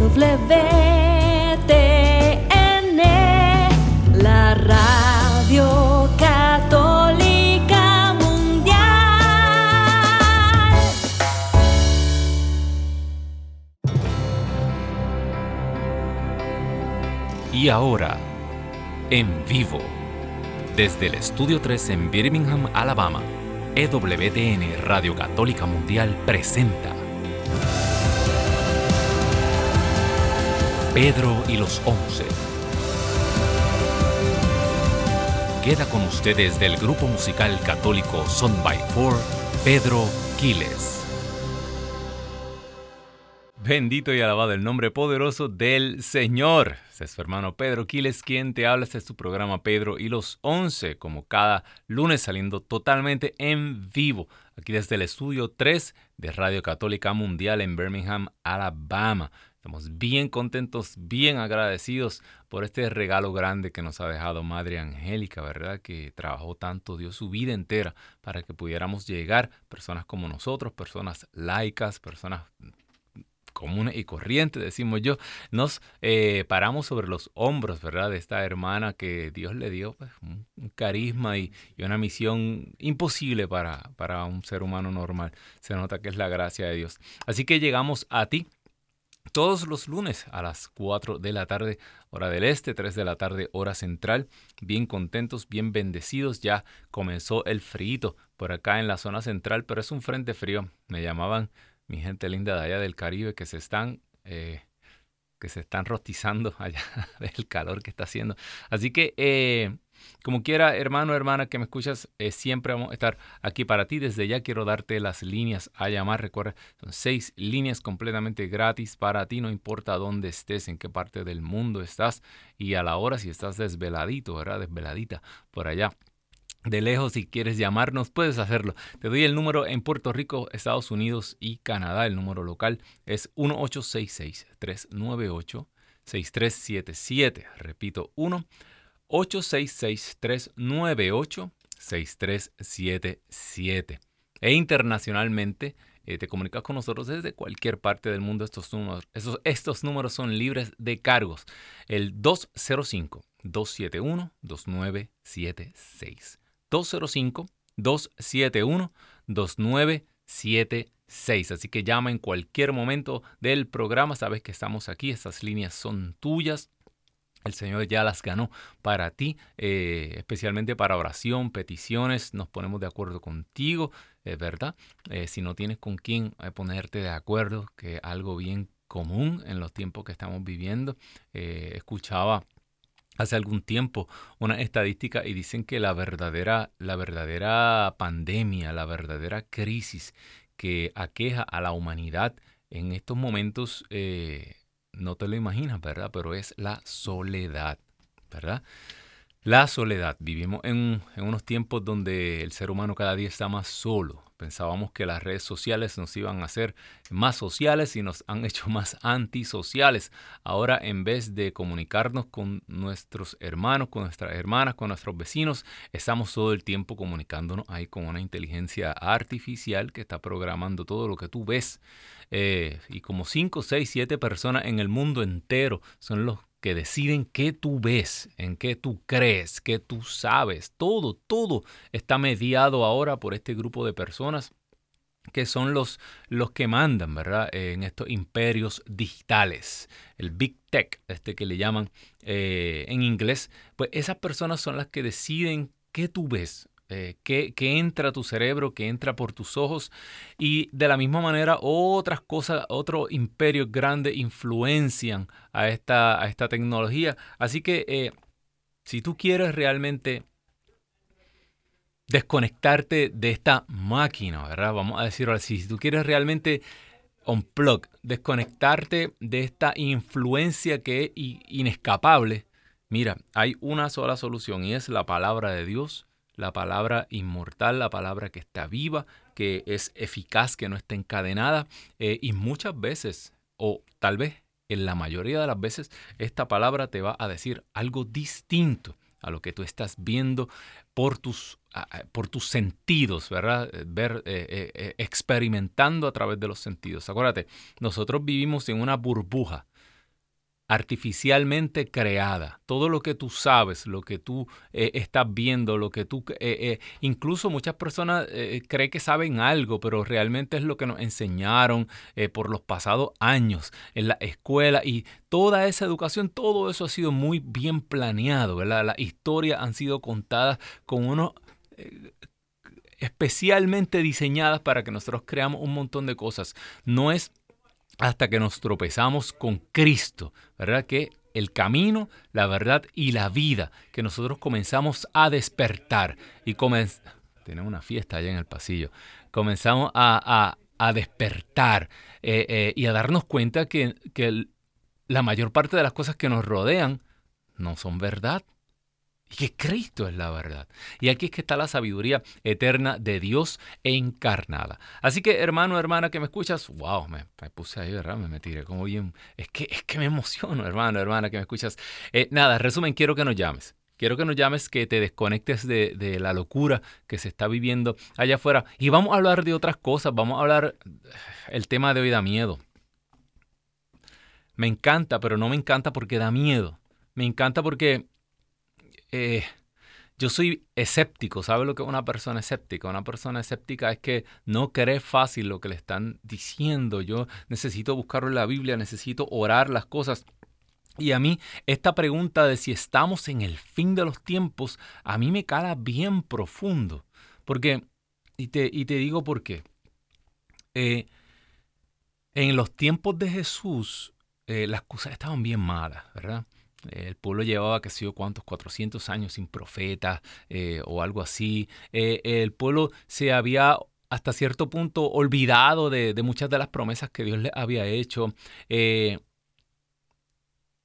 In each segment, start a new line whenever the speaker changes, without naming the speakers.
WTN, la radio católica mundial.
Y ahora, en vivo, desde el Estudio 3 en Birmingham, Alabama, EWTN Radio Católica Mundial presenta Pedro y los Once. Queda con ustedes del grupo musical católico Son by Four, Pedro Quiles. Bendito y alabado el nombre poderoso del Señor. Es su hermano Pedro Quiles quien te habla. Este es programa Pedro y los Once, como cada lunes saliendo totalmente en vivo, aquí desde el estudio 3 de Radio Católica Mundial en Birmingham, Alabama. Estamos bien contentos, bien agradecidos por este regalo grande que nos ha dejado Madre Angélica, ¿verdad? Que trabajó tanto, dio su vida entera para que pudiéramos llegar, personas como nosotros, personas laicas, personas comunes y corrientes, decimos yo, nos eh, paramos sobre los hombros, ¿verdad? De esta hermana que Dios le dio pues, un, carisma y, y, una misión imposible para, para un ser humano normal. Se nota que es la gracia de Dios. Así que llegamos a ti todos los lunes a las 4 de la tarde, hora del este, 3 de la tarde, hora central. Bien contentos, bien bendecidos. Ya comenzó el frío por acá en la zona central, pero es un frente frío. Me llamaban mi gente linda de allá del Caribe que se están... Eh, que se están rostizando allá del calor que está haciendo. Así que eh, como quiera, hermano, hermana que me escuchas, eh, siempre vamos a estar aquí para ti. Desde ya quiero darte las líneas a llamar. Recuerda, son seis líneas completamente gratis para ti, no importa dónde estés, en qué parte del mundo estás y a la hora si estás desveladito, ¿verdad? Desveladita por allá. De lejos, si quieres llamarnos, puedes hacerlo. Te doy el número en Puerto Rico, Estados Unidos y Canadá. El número local es 1866-398-6377. Repito, 1 866-398-6377. E internacionalmente eh, te comunicas con nosotros desde cualquier parte del mundo. Estos números, estos, estos números son libres de cargos. El 205-271-2976. 205-271-2976. Así que llama en cualquier momento del programa. Sabes que estamos aquí. Estas líneas son tuyas. El Señor ya las ganó para ti, eh, especialmente para oración, peticiones. Nos ponemos de acuerdo contigo, es ¿verdad? Eh, si no tienes con quién eh, ponerte de acuerdo, que algo bien común en los tiempos que estamos viviendo. escuchaba hace algún tiempo una estadística y dicen que la verdadera, la verdadera pandemia, la verdadera crisis que aqueja a la humanidad en estos momentos no te lo imaginas, ¿verdad? Pero es la soledad, ¿verdad? La soledad. Vivimos en, unos tiempos donde el ser humano cada día está más solo. Pensábamos que las redes sociales nos iban a hacer más sociales y nos han hecho más antisociales. Ahora, en vez de comunicarnos con nuestros hermanos, con nuestras hermanas, con nuestros vecinos, estamos todo el tiempo comunicándonos ahí con una inteligencia artificial que está programando todo lo que tú ves. Eh, y como 5, 6, 7 personas en el mundo entero son los que deciden qué tú ves, en qué tú crees, qué tú sabes. Todo, todo está mediado ahora por este grupo de personas que son los, los que mandan, ¿verdad? En estos imperios digitales, el Big Tech, este que le llaman eh, en inglés, pues esas personas son las que deciden qué tú ves, eh, que, entra a tu cerebro, que entra por tus ojos y de la misma manera otras cosas, otros imperios grandes influencian a esta, a esta tecnología. Así que eh, si tú quieres realmente desconectarte de esta máquina, ¿verdad? Vamos a decirlo así, si tú quieres realmente unplug, desconectarte de esta influencia que es inescapable, mira, hay una sola solución y es la palabra de Dios la palabra inmortal, la palabra que está viva, que es eficaz, que no está encadenada. Eh, y muchas veces, o tal vez en la mayoría de las veces, esta palabra te va a decir algo distinto a lo que tú estás viendo por tus, por tus sentidos, ¿verdad? Ver, eh, eh, experimentando a través de los sentidos. Acuérdate, nosotros vivimos en una burbuja artificialmente creada. Todo lo que tú sabes, lo que tú eh, estás viendo, lo que tú... Eh, eh, incluso muchas personas creen que saben algo, pero realmente es lo que nos enseñaron por los pasados años en la escuela y toda esa educación, todo eso ha sido muy bien planeado, ¿verdad? Las historias han sido contadas con unos especialmente diseñadas para que nosotros creamos un montón de cosas. No es hasta que nos tropezamos con Cristo, ¿verdad? Que el camino, la verdad y la vida, que nosotros comenzamos a despertar y comenzamos... Tenemos una fiesta allá en el pasillo. Comenzamos a, despertar eh, eh, y a darnos cuenta que, que la mayor parte de las cosas que nos rodean no son verdad, y que Cristo es la verdad. Y aquí es que está la sabiduría eterna de Dios encarnada. Así que hermano, hermana que me escuchas, wow, me, puse ahí, ¿verdad? Me, me, tiré como bien. Es que, es que me emociono, hermano, hermana que me escuchas. Eh, nada, resumen, quiero que nos llames. Quiero que nos llames, que te desconectes de, de, la locura que se está viviendo allá afuera. Y vamos a hablar de otras cosas. Vamos a hablar, el tema de hoy da miedo. Me encanta, pero no me encanta porque da miedo. Me encanta porque eh, yo soy escéptico. ¿Sabe lo que es una persona escéptica? Una persona escéptica es que no cree fácil lo que le están diciendo. Yo necesito buscarlo en la Biblia, necesito orar las cosas. Y a mí esta pregunta de si estamos en el fin de los tiempos, a mí me cala bien profundo. Porque, y te, y te digo por qué. Eh, en los tiempos de Jesús, eh, las cosas estaban bien malas, ¿verdad? El pueblo llevaba, qué sé yo, cuántos, 400 años sin profeta eh, o algo así. Eh, el pueblo se había hasta cierto punto olvidado de, muchas de las promesas que Dios le había hecho. Eh,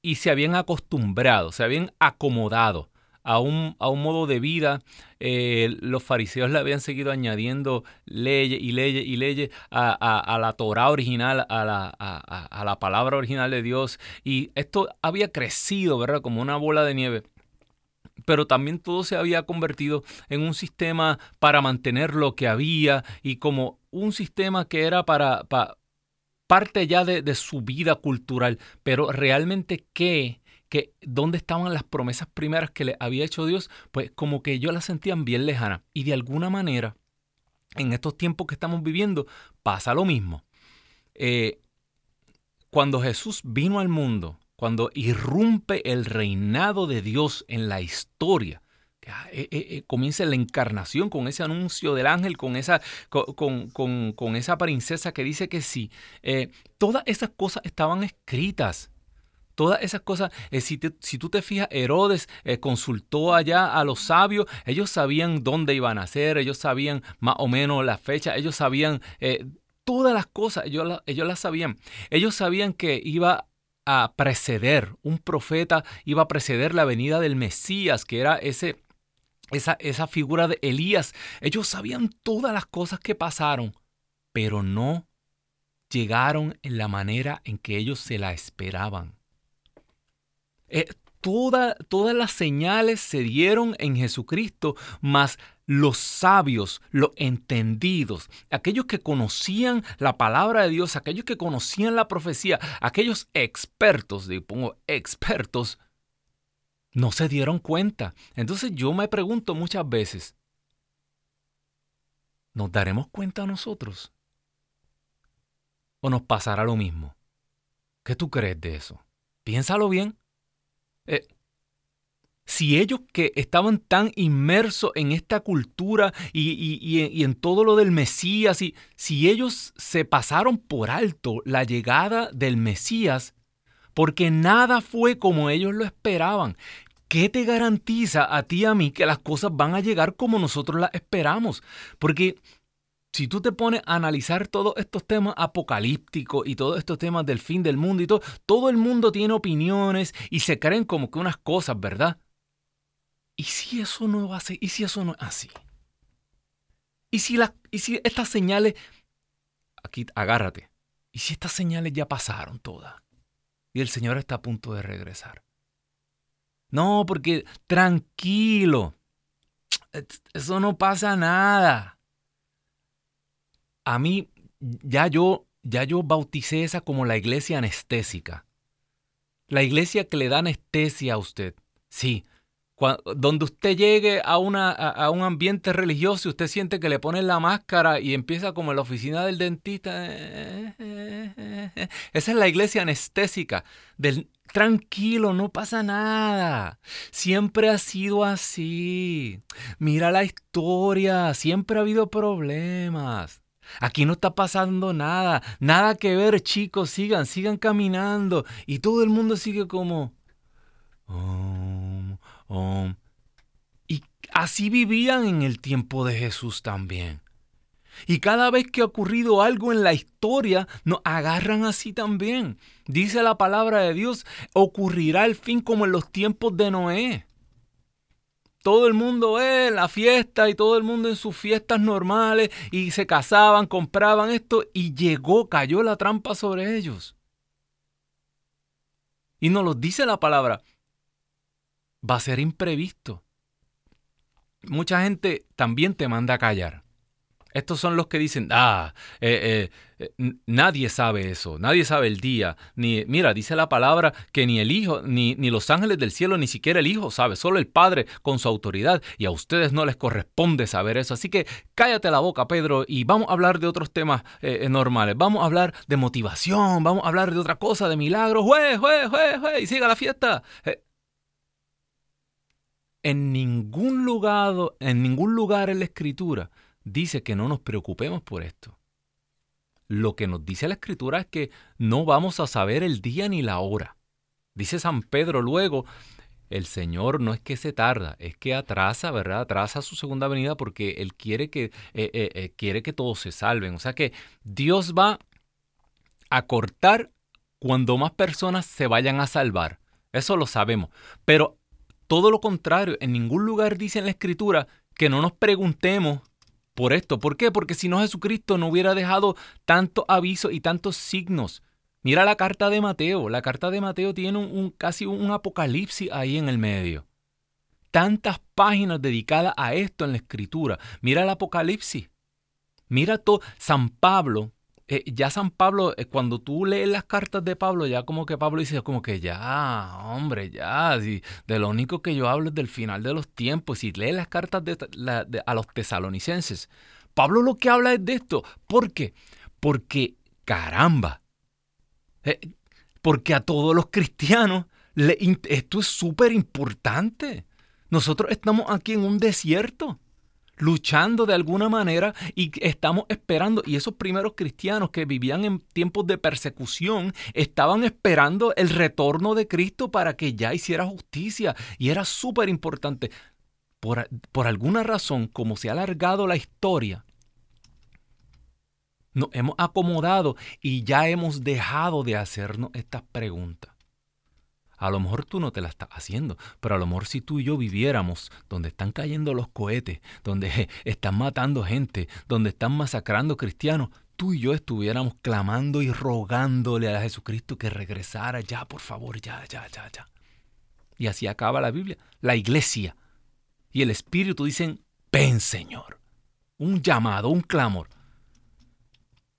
y se habían acostumbrado, se habían acomodado a un, a un modo de vida. Eh, los fariseos le habían seguido añadiendo leyes y leyes y leyes a, la Torah original, a la, a la palabra original de Dios. Y esto había crecido, ¿verdad? Como una bola de nieve pero también todo se había convertido en un sistema para mantener lo que había y como un sistema que era para, parte ya de, de, su vida cultural, pero realmente qué que dónde estaban las promesas primeras que le había hecho Dios, pues como que ellos las sentían bien lejanas. Y de alguna manera, en estos tiempos que estamos viviendo, pasa lo mismo. Eh, cuando Jesús vino al mundo, cuando irrumpe el reinado de Dios en la historia, ah, eh, eh, comienza la encarnación con ese anuncio del ángel, con esa, con, con, esa princesa que dice que sí. todas esas cosas estaban escritas. Todas esas cosas, eh, si, tú te fijas, Herodes eh, consultó allá a los sabios, ellos sabían dónde iban a ser, ellos sabían más o menos la fecha, ellos sabían eh, todas las cosas, ellos, ellos las sabían. Ellos sabían que iba a preceder, un profeta iba a preceder la venida del Mesías, que era ese, esa, esa figura de Elías. Ellos sabían todas las cosas que pasaron, pero no llegaron en la manera en que ellos se la esperaban. Eh, todas las señales se dieron en Jesucristo, mas los sabios, los entendidos, aquellos que conocían la palabra de Dios, aquellos que conocían la profecía, aquellos expertos, pongo expertos, no se dieron cuenta. Entonces yo me pregunto muchas veces, ¿nos daremos cuenta nosotros? ¿O nos pasará lo mismo? ¿Qué tú crees de eso? Piénsalo bien. Eh, si ellos que estaban tan inmersos en esta cultura y, en todo lo del Mesías, y, si ellos se pasaron por alto la llegada del Mesías, porque nada fue como ellos lo esperaban, ¿qué te garantiza a ti y a mí que las cosas van a llegar como nosotros las esperamos? Porque si tú te pones a analizar todos estos temas apocalípticos y todos estos temas del fin del mundo y todo, todo el mundo tiene opiniones y se creen como que unas cosas, ¿verdad? ¿Y si eso no va a? ¿Y si eso no es así? ¿Y si, la, ¿Y si estas señales, aquí agárrate, ¿y si estas señales ya pasaron todas? Y el Señor está a punto de regresar. No, porque tranquilo, eso no pasa nada a mí ya yo, ya yo bauticé esa como la iglesia anestésica. La iglesia que le da anestesia a usted. Sí, donde usted llegue a, una, a, un ambiente religioso y usted siente que le ponen la máscara y empieza como en la oficina del dentista. Esa es la iglesia anestésica. Del, tranquilo, no pasa nada. Siempre ha sido así. Mira la historia, siempre ha habido problemas. Aquí no está pasando nada, nada que ver, chicos, sigan, sigan caminando. Y todo el mundo sigue como... Y así vivían en el tiempo de Jesús también. Y cada vez que ha ocurrido algo en la historia, nos agarran así también. Dice la palabra de Dios, ocurrirá el fin como en los tiempos de Noé. Todo el mundo en la fiesta y todo el mundo en sus fiestas normales y se casaban, compraban esto y llegó, cayó la trampa sobre ellos. Y nos lo dice la palabra, va a ser imprevisto. Mucha gente también te manda a callar. Estos son los que dicen, ah, eh, eh, eh, nadie sabe eso, nadie sabe el día. Ni, mira, dice la palabra que ni el Hijo, ni, ni, los ángeles del cielo, ni siquiera el Hijo sabe, solo el Padre con su autoridad. Y a ustedes no les corresponde saber eso. Así que cállate la boca, Pedro, y vamos a hablar de otros temas normales. Vamos a hablar de motivación, vamos a hablar de otra cosa, de milagros. ¡Jue, jue, jue, jue! Y siga la fiesta en ningún lugar, en ningún lugar en la escritura dice que no nos preocupemos por esto. Lo que nos dice la escritura es que no vamos a saber el día ni la hora. Dice San Pedro luego, el Señor no es que se tarda, es que atrasa, ¿verdad? Atrasa su segunda venida porque Él quiere que, eh, eh, eh, quiere que todos se salven. O sea que Dios va a cortar cuando más personas se vayan a salvar. Eso lo sabemos. Pero todo lo contrario, en ningún lugar dice en la Escritura que no nos preguntemos por esto. ¿Por qué? Porque si no Jesucristo no hubiera dejado tanto aviso y tantos signos. Mira la carta de Mateo. La carta de Mateo tiene un, casi un apocalipsis ahí en el medio. Tantas páginas dedicadas a esto en la escritura. Mira el apocalipsis. Mira todo. San Pablo eh, ya San Pablo, eh, cuando tú lees las cartas de Pablo, ya como que Pablo dice como que ya, hombre, ya, de lo único que yo hablo es del final de los tiempos. Si lees las cartas a los tesalonicenses, Pablo lo que habla es de esto. ¿Por qué? Porque, caramba, eh, porque a todos los cristianos esto es súper importante. Nosotros estamos aquí en un desierto luchando de alguna manera y estamos esperando. Y esos primeros cristianos que vivían en tiempos de persecución estaban esperando el retorno de Cristo para que ya hiciera justicia. Y era súper importante. Por, por, alguna razón, como se ha alargado la historia, nos hemos acomodado y ya hemos dejado de hacernos estas preguntas. A lo mejor tú no te la estás haciendo, pero a lo mejor si tú y yo viviéramos donde están cayendo los cohetes, donde están matando gente, donde están masacrando cristianos, tú y yo estuviéramos clamando y rogándole a Jesucristo que regresara ya, por favor, ya, ya, ya, ya. Y así acaba la Biblia. La iglesia y el Espíritu dicen, ven Señor. Un llamado, un clamor.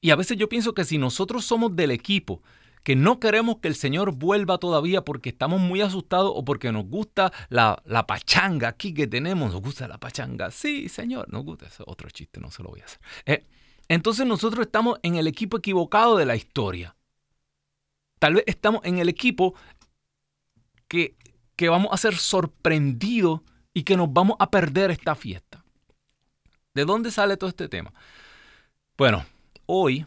Y a veces yo pienso que si nosotros somos del equipo que no queremos que el Señor vuelva todavía porque estamos muy asustados o porque nos gusta la, pachanga aquí que tenemos. Nos gusta la pachanga. Sí, Señor, nos gusta. Ese otro chiste, no se lo voy a hacer. Eh, entonces nosotros estamos en el equipo equivocado de la historia. Tal vez estamos en el equipo que, que vamos a ser sorprendidos y que nos vamos a perder esta fiesta. ¿De dónde sale todo este tema? Bueno, hoy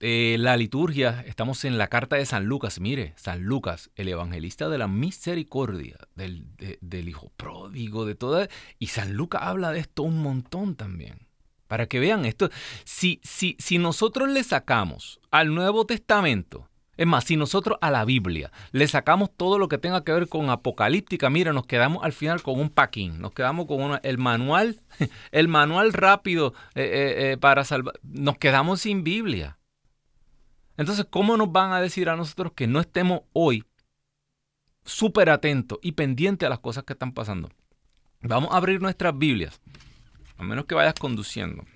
eh, la liturgia, estamos en la carta de San Lucas. Mire, San Lucas, el evangelista de la misericordia, del, del hijo pródigo, de toda. Y San Lucas habla de esto un montón también. Para que vean esto, si, si, si nosotros le sacamos al Nuevo Testamento, es más, si nosotros a la Biblia le sacamos todo lo que tenga que ver con apocalíptica, mira, nos quedamos al final con un paquín, nos quedamos con el manual, el manual rápido eh, eh, para salvar, nos quedamos sin Biblia. Entonces, ¿cómo nos van a decir a nosotros que no estemos hoy súper atentos y pendientes a las cosas que están pasando? Vamos a abrir nuestras Biblias, a menos que vayas conduciendo.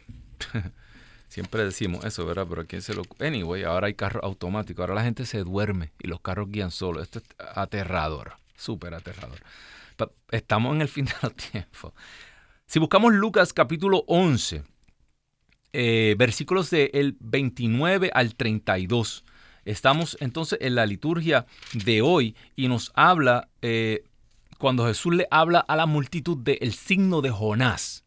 Siempre decimos eso, ¿verdad? Pero ¿quién se lo... Anyway, ahora hay carros automáticos, ahora la gente se duerme y los carros guían solo. Esto es aterrador, súper aterrador. Estamos en el fin de los tiempos. Si buscamos Lucas capítulo 11, eh, versículos del 29 al 32, estamos entonces en la liturgia de hoy y nos habla, eh, cuando Jesús le habla a la multitud del signo de Jonás.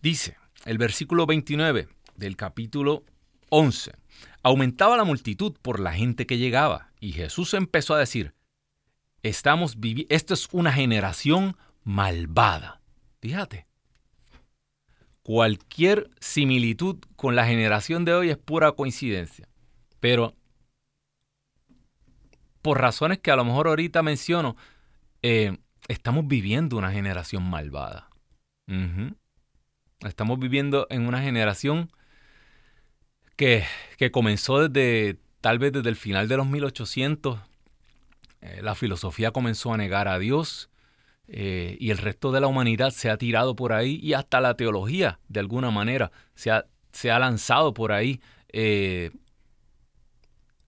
Dice, el versículo 29 del capítulo 11. Aumentaba la multitud por la gente que llegaba y Jesús empezó a decir, estamos es una generación malvada. Fíjate, cualquier similitud con la generación de hoy es pura coincidencia, pero por razones que a lo mejor ahorita menciono, eh, estamos viviendo una generación malvada. Estamos viviendo en una generación que, comenzó desde, tal vez desde el final de los 1800. Eh, la filosofía comenzó a negar a Dios eh, y el resto de la humanidad se ha tirado por ahí y hasta la teología, de alguna manera, se ha, se ha lanzado por ahí. Eh,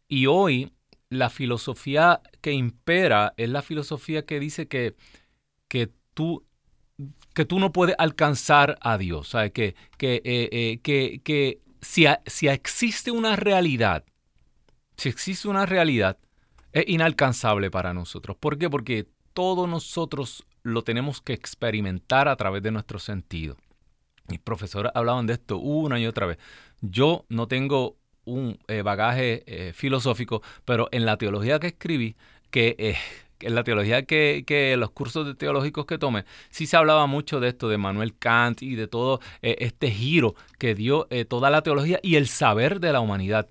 y hoy la filosofía que impera es la filosofía que dice que, que tú que tú no puedes alcanzar a Dios. ¿sabes? Que, que, eh, que, que si, si, existe una realidad, si existe una realidad, es inalcanzable para nosotros. ¿Por qué? Porque todos nosotros lo tenemos que experimentar a través de nuestro sentido. Mis profesores hablaban de esto una y otra vez. Yo no tengo un eh, bagaje filosófico, pero en la teología que escribí, que en la teología que, los cursos de teológicos que tome, sí se hablaba mucho de esto, de Manuel Kant y de todo eh, este giro que dio eh, toda la teología y el saber de la humanidad.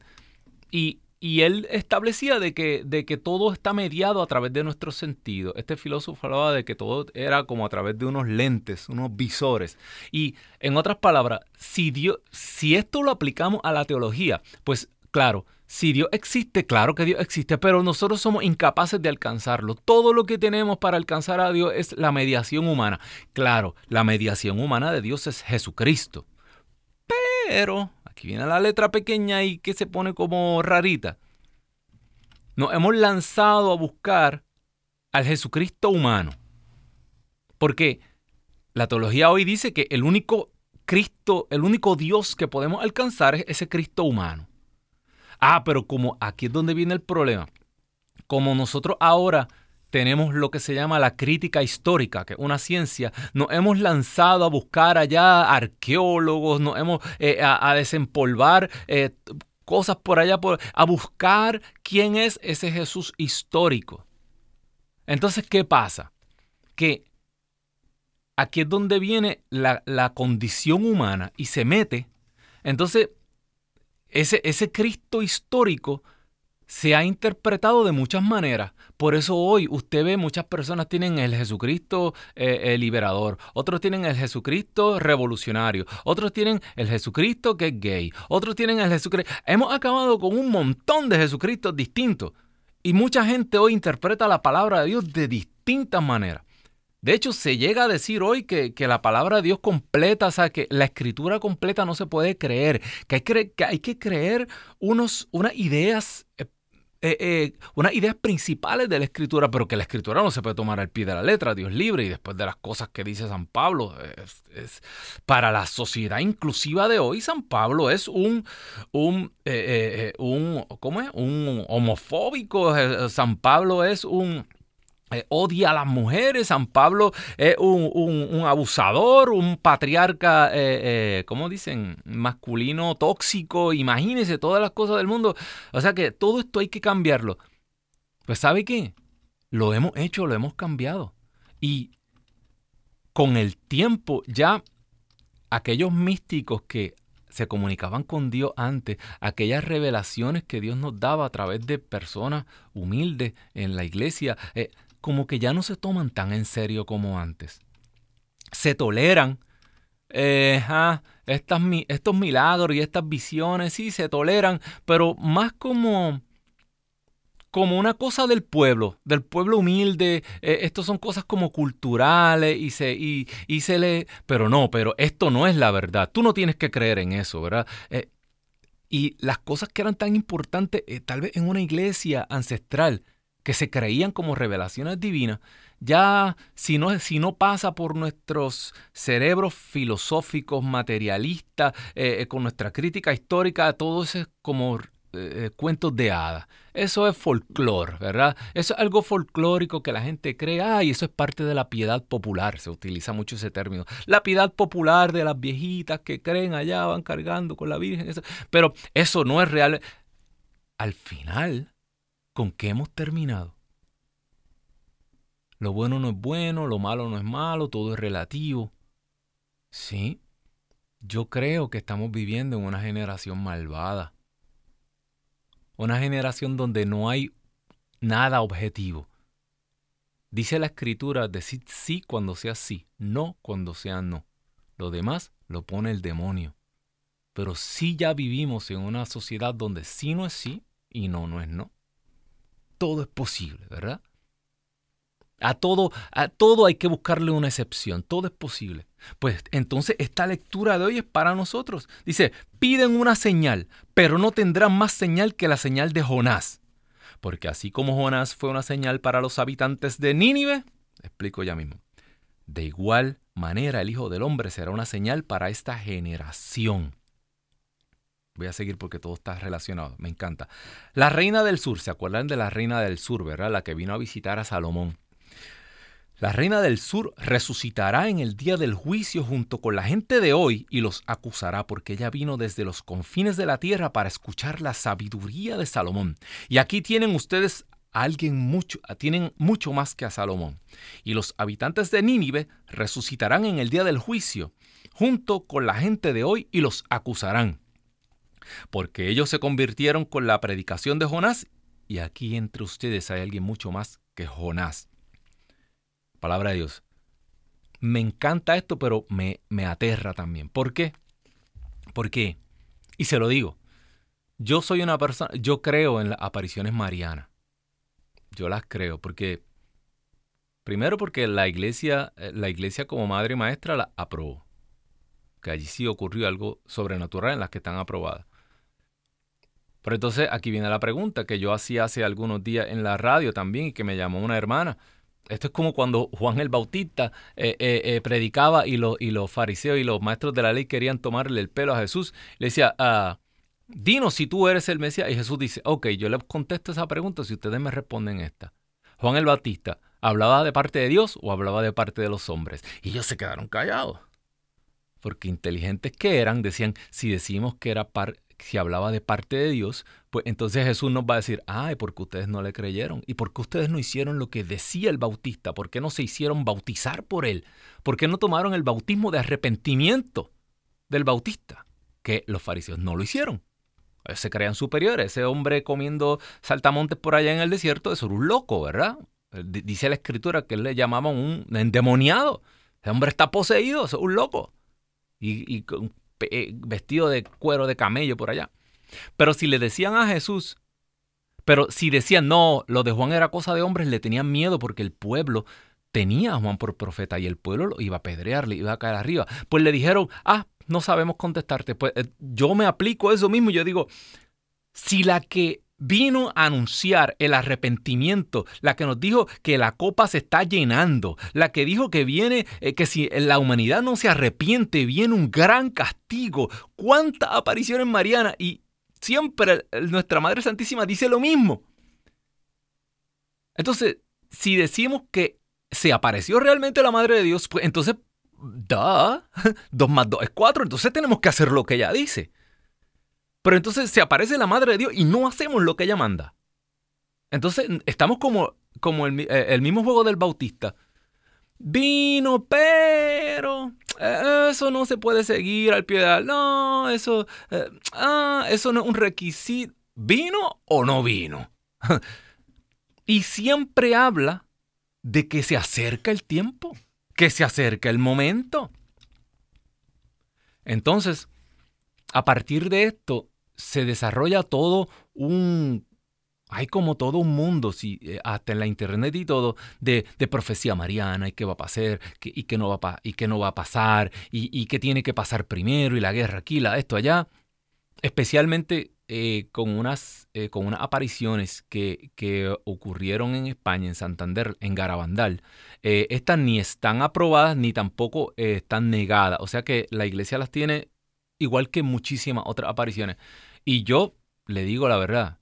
Y, él establecía de que, de que todo está mediado a través de nuestros sentidos. Este filósofo hablaba de que todo era como a través de unos lentes, unos visores. Y en otras palabras, si, si esto lo aplicamos a la teología, pues claro, si Dios existe, claro que Dios existe, pero nosotros somos incapaces de alcanzarlo. Todo lo que tenemos para alcanzar a Dios es la mediación humana. Claro, la mediación humana de Dios es Jesucristo. Pero, aquí viene la letra pequeña y que se pone como rarita. Nos hemos lanzado a buscar al Jesucristo humano. Porque la teología hoy dice que el único Cristo, el único Dios que podemos alcanzar es ese Cristo humano. Ah, pero como aquí es donde viene el problema. Como nosotros ahora tenemos lo que se llama la crítica histórica, que es una ciencia, nos hemos lanzado a buscar allá arqueólogos, nos hemos eh, a, desempolvar eh, cosas por allá, por, a buscar quién es ese Jesús histórico. Entonces, ¿qué pasa? Que aquí es donde viene la, la condición humana y se mete. Entonces, ese, Cristo histórico se ha interpretado de muchas maneras. Por eso hoy usted ve muchas personas tienen el Jesucristo eh, liberador, otros tienen el Jesucristo revolucionario, otros tienen el Jesucristo que es gay, otros tienen el Jesucristo... Hemos acabado con un montón de Jesucristos distintos. Y mucha gente hoy interpreta la palabra de Dios de distintas maneras. De hecho, se llega a decir hoy que, la palabra de Dios completa, o sea, que la escritura completa no se puede creer, que hay, que, hay que creer unos, unas ideas eh, eh, eh, unas ideas principales de la escritura, pero que la escritura no se puede tomar al pie de la letra, Dios libre, y después de las cosas que dice San Pablo, es, para la sociedad inclusiva de hoy, San Pablo es un, un, un, ¿cómo es? Un homofóbico, San Pablo es un eh, odia a las mujeres, San Pablo es un, abusador, un patriarca, eh, eh, ¿cómo dicen? Masculino tóxico, imagínense todas las cosas del mundo. O sea que todo esto hay que cambiarlo. Pues ¿sabe qué? Lo hemos hecho, lo hemos cambiado. Y con el tiempo ya aquellos místicos que se comunicaban con Dios antes, aquellas revelaciones que Dios nos daba a través de personas humildes en la iglesia, como que ya no se toman tan en serio como antes. Se toleran eh, estos milagros y estas visiones, sí, se toleran, pero más como, como una cosa del pueblo, del pueblo humilde. Eh, estos son cosas como culturales y se, y, se le... Pero no, pero esto no es la verdad. Tú no tienes que creer en eso, ¿verdad? Eh, y las cosas que eran tan importantes, eh, tal vez en una iglesia ancestral, que se creían como revelaciones divinas, ya si no, si no pasa por nuestros cerebros filosóficos, materialistas, con nuestra crítica histórica, todo eso es como eh, cuentos de hadas. Eso es folclore, ¿verdad? Eso es algo folclórico que la gente cree, ah, y eso es parte de la piedad popular, se utiliza mucho ese término. La piedad popular de las viejitas que creen allá, van cargando con la Virgen, pero eso no es real. Al final, ¿con qué hemos terminado? Lo bueno no es bueno, lo malo no es malo, todo es relativo. Sí, yo creo que estamos viviendo en una generación malvada una generación donde no hay nada objetivo. Dice la escritura, decir sí cuando sea sí, no cuando sea no. Lo demás lo pone el demonio. Pero sí ya vivimos en una sociedad donde sí no es sí y no no es no. Todo es posible, ¿verdad? A todo, a todo hay que buscarle una excepción, todo es posible. Pues entonces esta lectura de hoy es para nosotros. Dice, piden una señal, pero no tendrán más señal que la señal de Jonás. Porque así como Jonás fue una señal para los habitantes de Nínive, explico ya mismo, de igual manera el Hijo del Hombre será una señal para esta generación. Voy a seguir porque todo está relacionado, me encanta. La reina del sur, ¿se acuerdan de la reina del sur, verdad? La que vino a visitar a Salomón. La reina del sur resucitará en el día del juicio junto con la gente de hoy y los acusará porque ella vino desde los confines de la tierra para escuchar la sabiduría de Salomón. Y aquí tienen ustedes a alguien mucho, tienen mucho más que a Salomón. Y los habitantes de Nínive resucitarán en el día del juicio junto con la gente de hoy y los acusarán. Porque ellos se convirtieron con la predicación de Jonás y aquí entre ustedes hay alguien mucho más que Jonás. Palabra de Dios. Me encanta esto, pero me, me aterra también. ¿Por qué? Porque, y se lo digo, yo soy una persona, yo creo en las apariciones marianas. Yo las creo porque, primero porque la iglesia, eh, la iglesia como madre y maestra la aprobó. Que allí sí ocurrió algo sobrenatural en las que están aprobadas. Pero entonces aquí viene la pregunta que yo hacía hace algunos días en la radio también y que me llamó una hermana. Esto es como cuando Juan el Bautista eh, eh, eh, predicaba y, los fariseos y los maestros de la ley querían tomarle el pelo a Jesús. Le decía, ah, dinos si tú eres el Mesías. Y Jesús dice, ok, yo le contesto esa pregunta si ustedes me responden esta. Juan el Bautista, ¿hablaba de parte de Dios o hablaba de parte de los hombres? Y ellos se quedaron callados. Porque inteligentes que eran, decían, si decimos que era par si hablaba de parte de Dios, pues entonces Jesús nos va a decir, ay, ¿por qué ustedes no le creyeron? ¿Y por qué ustedes no hicieron lo que decía el bautista? ¿Por qué no se hicieron bautizar por él? ¿Por qué no tomaron el bautismo de arrepentimiento del bautista? Que los fariseos no lo hicieron. Se creían superiores. Ese hombre comiendo saltamontes por allá en el desierto, eso era un loco, ¿verdad? Dice la escritura que él le llamaban un endemoniado. Ese hombre está poseído, es un loco. Y, y eh, vestido de cuero de camello por allá. Pero si le decían a Jesús, pero si decían, no, lo de Juan era cosa de hombres, le tenían miedo porque el pueblo tenía a Juan por profeta y el pueblo lo iba a pedrear, le iba a caer arriba. Pues le dijeron, ah, no sabemos contestarte. Pues eh, yo me aplico eso mismo. Yo digo, si la que vino a anunciar el arrepentimiento, la que nos dijo que la copa se está llenando, la que dijo que viene, eh, que si la humanidad no se arrepiente, viene un gran castigo. ¿Cuántas apariciones marianas? Y siempre nuestra Madre Santísima dice lo mismo. Entonces, si decimos que se apareció realmente la Madre de Dios, pues entonces, da, dos más dos es cuatro, entonces tenemos que hacer lo que ella dice. Pero entonces se aparece la Madre de Dios y no hacemos lo que ella manda. Entonces estamos como, como el, eh, mismo juego del Bautista. Vino, pero eh, eso no se puede seguir al pie de No, eso, eh, ah, eso no es un requisito. ¿Vino o no vino? y siempre habla de que se acerca el tiempo, que se acerca el momento. Entonces, a partir de esto, se desarrolla todo un hay como todo un mundo, eh, hasta en la internet y todo, de, profecía mariana y qué va a pasar y, qué no va a, y qué no va a pasar y, qué tiene que pasar primero y la guerra aquí, la esto allá. Especialmente eh, con, unas, eh, con unas apariciones que, que, ocurrieron en España, en Santander, en Garabandal. estas ni están aprobadas ni tampoco están negadas. O sea que la iglesia las tiene igual que muchísimas otras apariciones. Y yo le digo la verdad,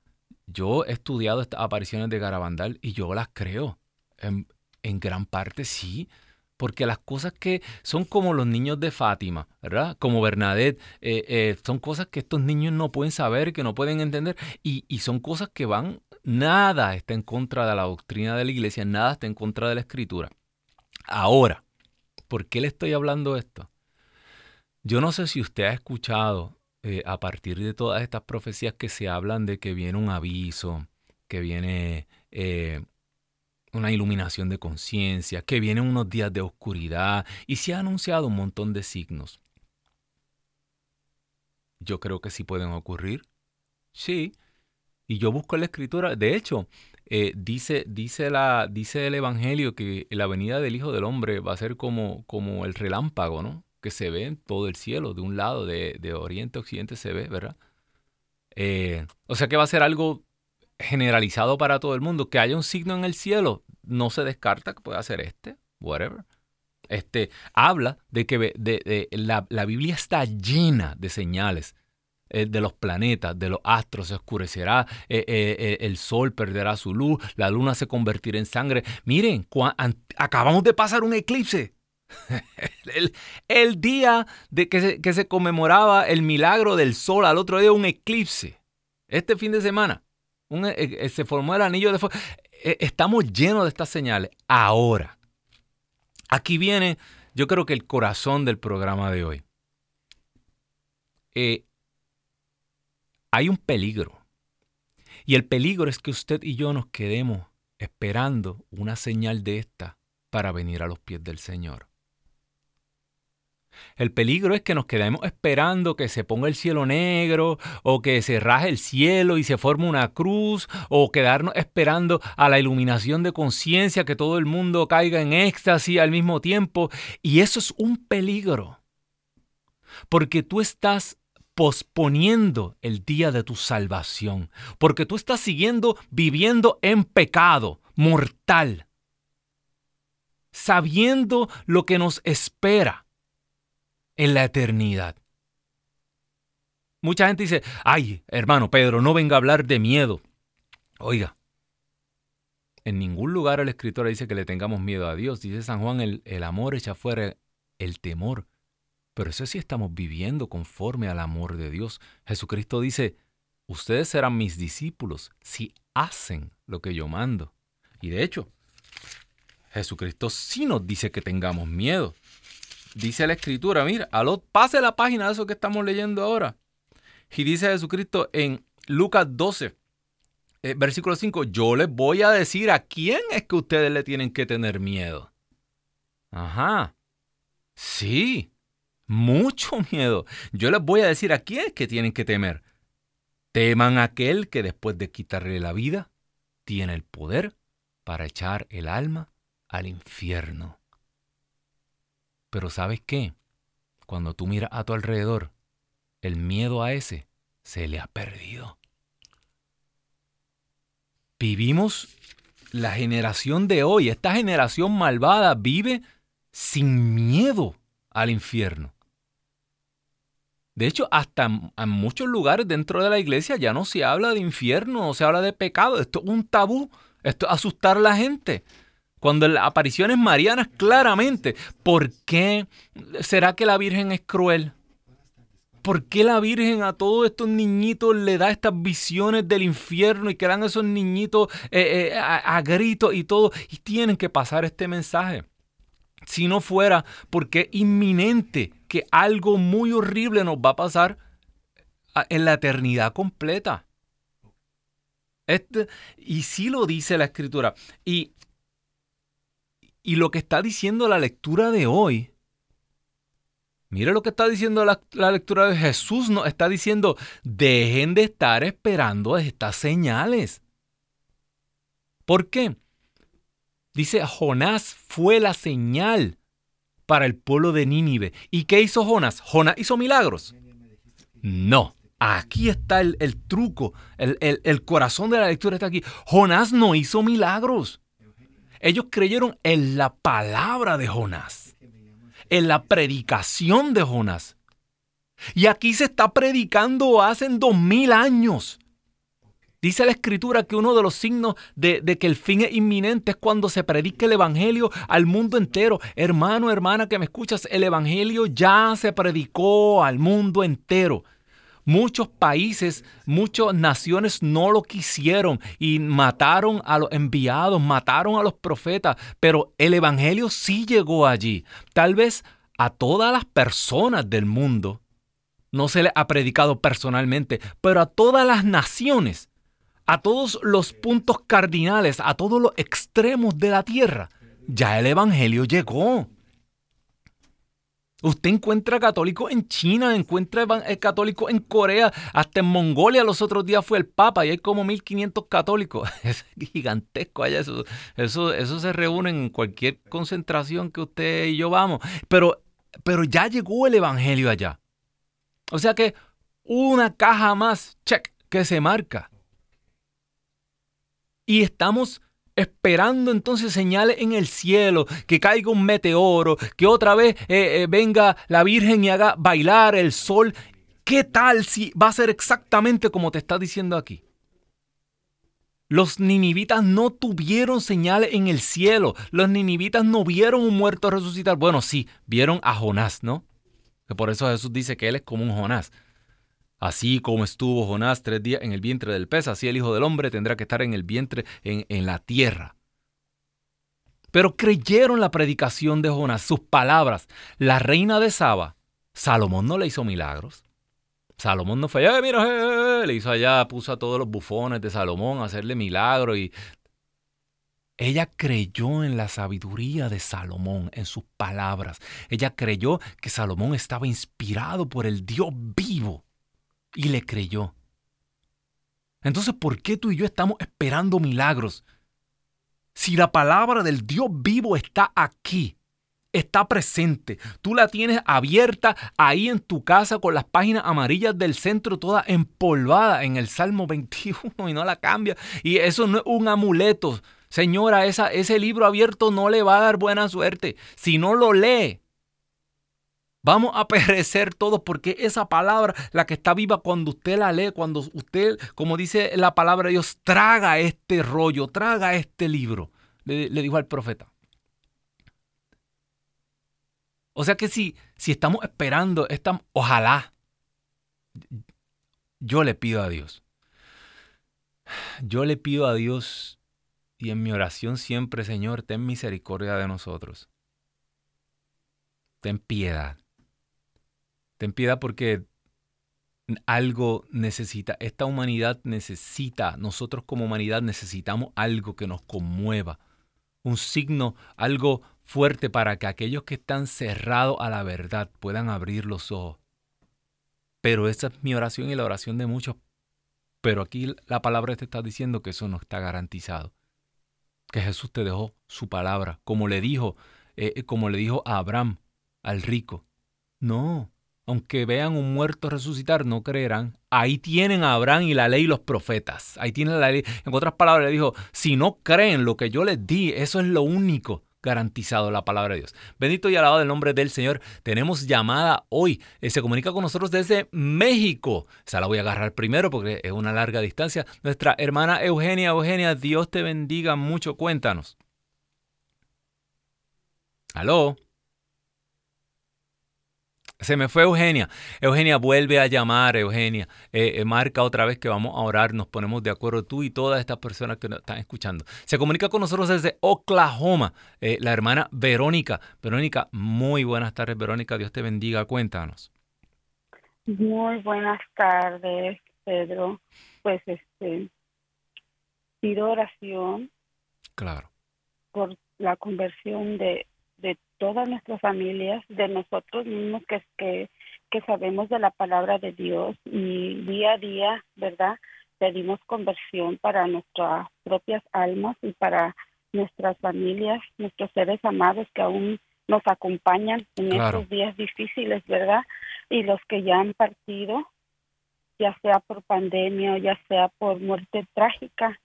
yo he estudiado estas apariciones de Garabandal y yo las creo. En, gran parte sí. Porque las cosas que son como los niños de Fátima, ¿verdad? Como Bernadette, eh, eh, son cosas que estos niños no pueden saber, que no pueden entender, y, y son cosas que van, nada está en contra de la doctrina de la iglesia, nada está en contra de la escritura. Ahora, ¿por qué le estoy hablando esto? Yo no sé si usted ha escuchado eh, a partir de todas estas profecías que se hablan de que viene un aviso, que viene eh, una iluminación de conciencia, que vienen unos días de oscuridad y se ha anunciado un montón de signos. Yo creo que sí pueden ocurrir. Sí. Y yo busco la escritura. De hecho, eh, dice, dice, la, dice el Evangelio que la venida del Hijo del Hombre va a ser como, como el relámpago, ¿no? Que se ve en todo el cielo, de un lado, de, oriente a occidente se ve, ¿verdad? Eh, o sea que va a ser algo generalizado para todo el mundo. Que haya un signo en el cielo, no se descarta que pueda ser este, whatever. Este, habla de que de, la, Biblia está llena de señales eh, de los planetas, de los astros, se oscurecerá, eh, el sol perderá su luz, la luna se convertirá en sangre. Miren, acabamos de pasar un eclipse. el, día de que se, que se conmemoraba el milagro del sol, al otro día un eclipse. Este fin de semana eh, eh, se formó el anillo de fuego. Eh, estamos llenos de estas señales. Ahora, aquí viene, yo creo que el corazón del programa de hoy. hay un peligro. Y el peligro es que usted y yo nos quedemos esperando una señal de esta para venir a los pies del Señor. El peligro es que nos quedemos esperando que se ponga el cielo negro o que se raje el cielo y se forme una cruz o quedarnos esperando a la iluminación de conciencia, que todo el mundo caiga en éxtasis al mismo tiempo. Y eso es un peligro. Porque tú estás posponiendo el día de tu salvación. Porque tú estás siguiendo viviendo en pecado mortal. Sabiendo lo que nos espera en la eternidad. Mucha gente dice, ay, hermano Pedro, no venga a hablar de miedo. Oiga, en ningún lugar el escritor dice que le tengamos miedo a Dios. Dice San Juan, el, el amor echa fuera el temor. Pero eso sí estamos viviendo conforme al amor de Dios. Jesucristo dice, ustedes serán mis discípulos si hacen lo que yo mando. Y de hecho, Jesucristo sí nos dice que tengamos miedo. Dice la escritura, mira, pase la página de eso que estamos leyendo ahora. Y dice Jesucristo en Lucas 12, eh, versículo 5, yo les voy a decir a quién es que ustedes le tienen que tener miedo. Ajá. Sí, mucho miedo. Yo les voy a decir a quién es que tienen que temer. Teman a aquel que después de quitarle la vida, tiene el poder para echar el alma al infierno. Pero ¿sabes qué? Cuando tú miras a tu alrededor, el miedo a ese se le ha perdido. Vivimos la generación de hoy, esta generación malvada vive sin miedo al infierno. De hecho, hasta en muchos lugares dentro de la iglesia ya no se habla de infierno, no se habla de pecado. Esto es un tabú, esto es asustar a la gente. Cuando las apariciones marianas claramente, ¿por qué será que la Virgen es cruel? ¿Por qué la Virgen a todos estos niñitos le da estas visiones del infierno y quedan esos niñitos eh, eh, a, gritos y todo? Y tienen que pasar este mensaje. Si no fuera porque es inminente que algo muy horrible nos va a pasar en la eternidad completa. Este, y sí lo dice la escritura. Y y lo que está diciendo la lectura de hoy, mire lo que está diciendo la, lectura de Jesús, nos está diciendo, dejen de estar esperando estas señales. ¿Por qué? Dice, Jonás fue la señal para el pueblo de Nínive. ¿Y qué hizo Jonás? ¿Jonás hizo milagros? No. Aquí está el, truco, el, el corazón de la lectura está aquí. Jonás no hizo milagros. Ellos creyeron en la palabra de Jonás, en la predicación de Jonás. Y aquí se está predicando hace dos mil años. Dice la escritura que uno de los signos de, que el fin es inminente es cuando se predique el Evangelio al mundo entero. Hermano, hermana que me escuchas, el Evangelio ya se predicó al mundo entero. Muchos países, muchas naciones no lo quisieron y mataron a los enviados, mataron a los profetas, pero el Evangelio sí llegó allí. Tal vez a todas las personas del mundo no se les ha predicado personalmente, pero a todas las naciones a todos los puntos cardinales, a todos los extremos de la tierra, ya el Evangelio llegó. Usted encuentra católicos en China, encuentra eh, católicos en Corea, hasta en Mongolia los otros días fue el Papa y hay como 1500 católicos. Es gigantesco allá. Eso, eso, eso se reúne en cualquier concentración que usted y yo vamos. Pero, pero ya llegó el Evangelio allá. O sea que una caja más, check, que se marca. Y estamos esperando entonces señales en el cielo, que caiga un meteoro, que otra vez eh, eh, venga la Virgen y haga bailar el sol. ¿Qué tal si va a ser exactamente como te está diciendo aquí? Los ninivitas no tuvieron señales en el cielo. Los ninivitas no vieron un muerto resucitar. Bueno, sí, vieron a Jonás, ¿no? Que por eso Jesús dice que él es como un Jonás. Así como estuvo Jonás tres días en el vientre del pez, así el Hijo del Hombre tendrá que estar en el vientre, en, la tierra. Pero creyeron la predicación de Jonás, sus palabras. La reina de Saba, Salomón no le hizo milagros. Salomón no fue, eh, mira, eh, eh, le hizo allá, puso a todos los bufones de Salomón a hacerle milagros y ella creyó en la sabiduría de Salomón, en sus palabras. Ella creyó que Salomón estaba inspirado por el Dios vivo y le creyó. Entonces, ¿por qué tú y yo estamos esperando milagros? Si la palabra del Dios vivo está aquí, está presente, tú la tienes abierta ahí en tu casa con las páginas amarillas del centro toda empolvada en el Salmo 21 y no la cambia. Y eso no es un amuleto. Señora, esa, ese libro abierto no le va a dar buena suerte. Si no lo lee, Vamos a perecer todos porque esa palabra, la que está viva cuando usted la lee, cuando usted, como dice la palabra de Dios, traga este rollo, traga este libro, le, dijo al profeta. O sea que si, si estamos esperando, esta, ojalá, yo le pido a Dios, yo le pido a Dios y en mi oración siempre, Señor, ten misericordia de nosotros. Ten piedad. Ten piedad porque algo necesita, esta humanidad necesita, nosotros como humanidad necesitamos algo que nos conmueva, un signo, algo fuerte para que aquellos que están cerrados a la verdad puedan abrir los ojos. Pero esa es mi oración y la oración de muchos. Pero aquí la palabra te está diciendo que eso no está garantizado. Que Jesús te dejó su palabra, como le dijo, eh, como le dijo a Abraham, al rico. No, aunque vean un muerto resucitar, no creerán. Ahí tienen a Abraham y la ley y los profetas. Ahí tienen la ley. En otras palabras, le dijo, si no creen lo que yo les di, eso es lo único garantizado la palabra de Dios. Bendito y alabado el nombre del Señor. Tenemos llamada hoy. Eh, se comunica con nosotros desde México. Esa la voy a agarrar primero porque es una larga distancia. Nuestra hermana Eugenia. Eugenia, Dios te bendiga mucho. Cuéntanos. Aló. Se me fue Eugenia. Eugenia, vuelve a llamar, Eugenia. Eh, eh, marca otra vez que vamos a orar, nos ponemos de acuerdo tú y todas estas personas que nos están escuchando. Se comunica con nosotros desde Oklahoma, eh, la hermana Verónica. Verónica, muy buenas tardes, Verónica. Dios te bendiga. Cuéntanos.
Muy buenas tardes, Pedro. Pues este, pido oración.
Claro.
Por la conversión de, de todas nuestras familias, de nosotros mismos que, que, que sabemos de la palabra de Dios y día a día, ¿verdad? pedimos conversión para nuestras propias almas y para nuestras familias, nuestros seres amados que aún nos acompañan en estos días difíciles, ¿verdad? Y los que ya han partido, ya sea por pandemia o ya sea por muerte trágica.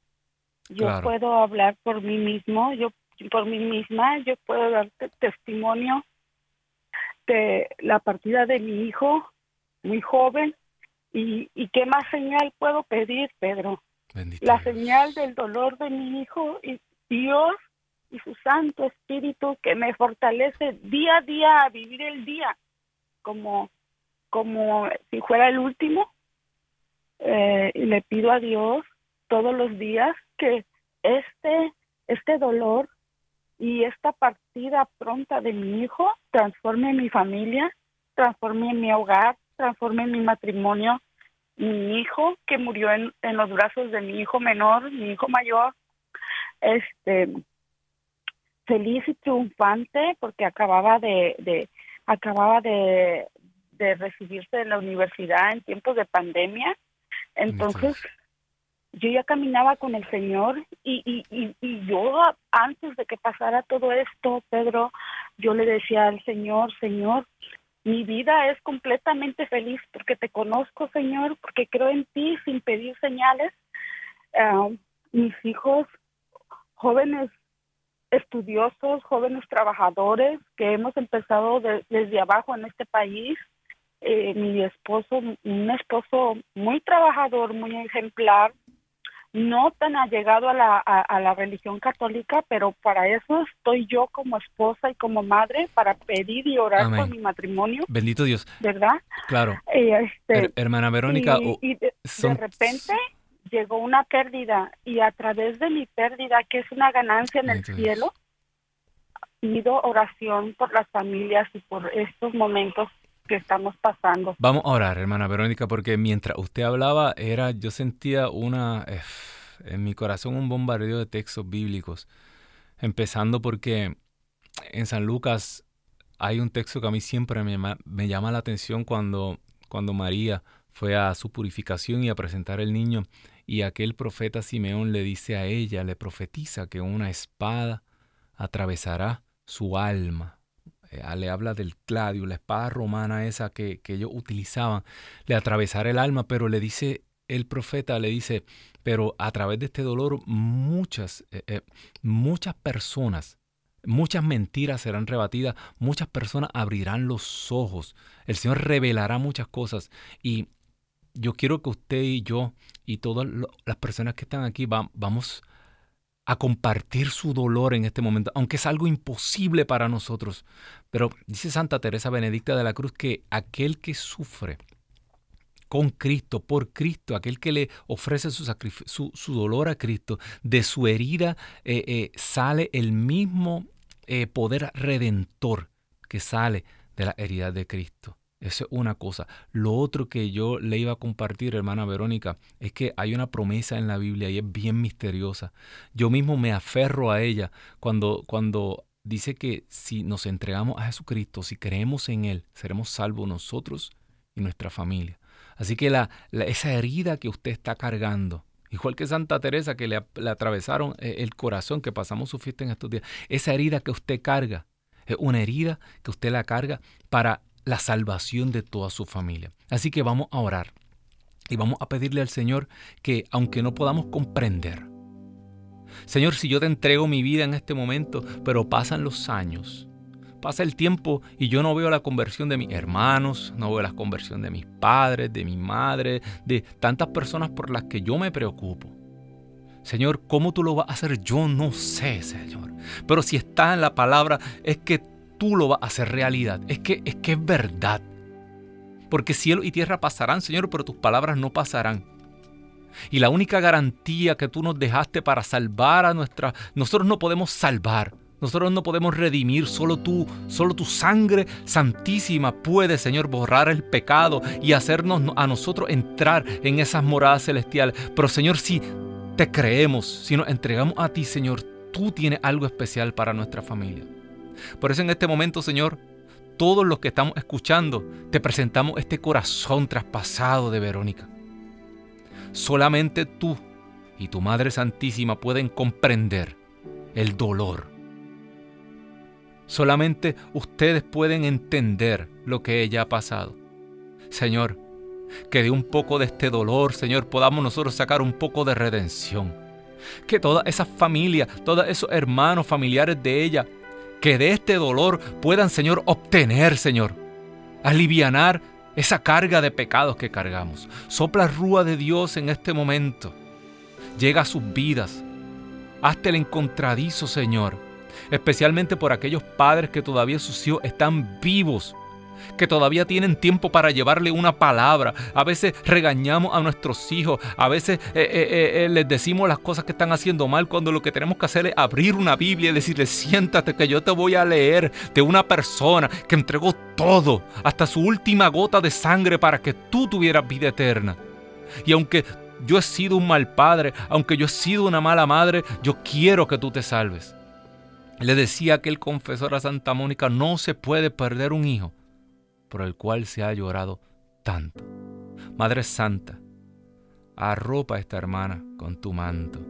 Yo puedo hablar por mí mismo, yo por mí misma, yo puedo dar testimonio de la partida de mi hijo, muy joven, y, y qué más señal puedo pedir, Pedro. la señal del dolor de mi hijo y Dios y su Santo Espíritu que me fortalece día a día a vivir el día como, como si fuera el último. Eh, y le pido a Dios todos los días que este, este dolor y esta partida pronta de mi hijo transforme mi familia, transforme mi hogar, transforme mi matrimonio, mi hijo que murió en, en los brazos de mi hijo menor, mi hijo mayor, este feliz y triunfante porque acababa de, de acababa de, de recibirse de la universidad en tiempos de pandemia. Entonces, yo ya caminaba con el Señor y, y, y, yo antes de que pasara todo esto, Pedro, yo le decía al Señor, Señor, mi vida es completamente feliz porque te conozco, Señor, porque creo en ti sin pedir señales. Ah, mis hijos jóvenes estudiosos, jóvenes trabajadores que hemos empezado desde abajo en este país. Eh, mi esposo, un esposo muy trabajador, muy ejemplar, no tan allegado a la, a, la religión católica, pero para eso estoy yo como esposa y como madre, para pedir y orar por mi matrimonio.
Bendito Dios.
¿Verdad?
Claro.
Eh, este,
hermana Verónica.
Y, de, repente llegó una pérdida y a través de mi pérdida, que es una ganancia en el cielo, pido oración por las familias y por estos momentos que estamos pasando.
Vamos a orar, hermana Verónica, porque mientras usted hablaba, era, yo sentía una, en mi corazón un bombardeo de textos bíblicos, empezando porque en San Lucas hay un texto que a mí siempre me, me llama la atención cuando, cuando María fue a su purificación y a presentar el niño y aquel profeta Simeón le dice a ella, le profetiza que una espada atravesará su alma. Eh, le habla del cladio, la espada romana esa que, ellos utilizaban, le atravesará el alma, pero le dice el profeta, le dice, pero a través de este dolor muchas, eh, eh, muchas personas, muchas mentiras serán rebatidas, muchas personas abrirán los ojos, el Señor revelará muchas cosas y yo quiero que usted y yo y todas las personas que están aquí vamos a compartir su dolor en este momento, aunque es algo imposible para nosotros. Pero dice Santa Teresa Benedicta de la Cruz que aquel que sufre con Cristo, por Cristo, aquel que le ofrece su, su, dolor a Cristo, de su herida eh, eh, sale el mismo eh, poder redentor que sale de la herida de Cristo. Eso es una cosa. Lo otro que yo le iba a compartir, hermana Verónica, es que hay una promesa en la Biblia y es bien misteriosa. Yo mismo me aferro a ella cuando, cuando dice que si nos entregamos a Jesucristo, si creemos en Él, seremos salvos nosotros y nuestra familia. Así que la, esa herida que usted está cargando, igual que Santa Teresa que le, le atravesaron eh, el corazón, que pasamos su fiesta en estos días, esa herida que usted carga, es una herida que usted la carga para la salvación de toda su familia. Así que vamos a orar y vamos a pedirle al Señor que aunque no podamos comprender, Señor, si yo te entrego mi vida en este momento, pero pasan los años, pasa el tiempo y yo no veo la conversión de mis hermanos, no veo la conversión de mis padres, de mi madre, de tantas personas por las que yo me preocupo. Señor, ¿cómo tú lo vas a hacer? Yo no sé, Señor. Pero si está en la palabra, es que tú lo vas a hacer realidad. Es que, es que es verdad. Porque cielo y tierra pasarán, Señor, pero tus palabras no pasarán. Y la única garantía que tú nos dejaste para salvar a nuestra... Nosotros no podemos salvar. Nosotros no podemos redimir, solo tú, solo tu sangre santísima puede, Señor, borrar el pecado y hacernos a nosotros entrar en esas moradas celestiales. Pero, Señor, si te creemos, si nos entregamos a ti, Señor, tú tienes algo especial para nuestra familia. Por eso en este momento, Señor, todos los que estamos escuchando, te presentamos este corazón traspasado de Verónica. Solamente tú y tu Madre Santísima pueden comprender el dolor. Solamente ustedes pueden entender lo que ella ha pasado. Señor, que de un poco de este dolor, Señor, podamos nosotros sacar un poco de redención. Que toda esa familia, todos esos hermanos familiares de ella, que de este dolor puedan, Señor, obtener, Señor, alivianar esa carga de pecados que cargamos. Sopla rúa de Dios en este momento. Llega a sus vidas. Hazte el encontradizo, Señor. Especialmente por aquellos padres que todavía sus hijos están vivos que todavía tienen tiempo para llevarle una palabra. A veces regañamos a nuestros hijos, a veces eh, eh, eh, les decimos las cosas que están haciendo mal cuando lo que tenemos que hacer es abrir una Biblia y decirle, siéntate que yo te voy a leer de una persona que entregó todo, hasta su última gota de sangre para que tú tuvieras vida eterna. Y aunque yo he sido un mal padre, aunque yo he sido una mala madre, yo quiero que tú te salves. Le decía aquel confesor a Santa Mónica, no se puede perder un hijo por el cual se ha llorado tanto. Madre Santa, arropa a esta hermana con tu manto.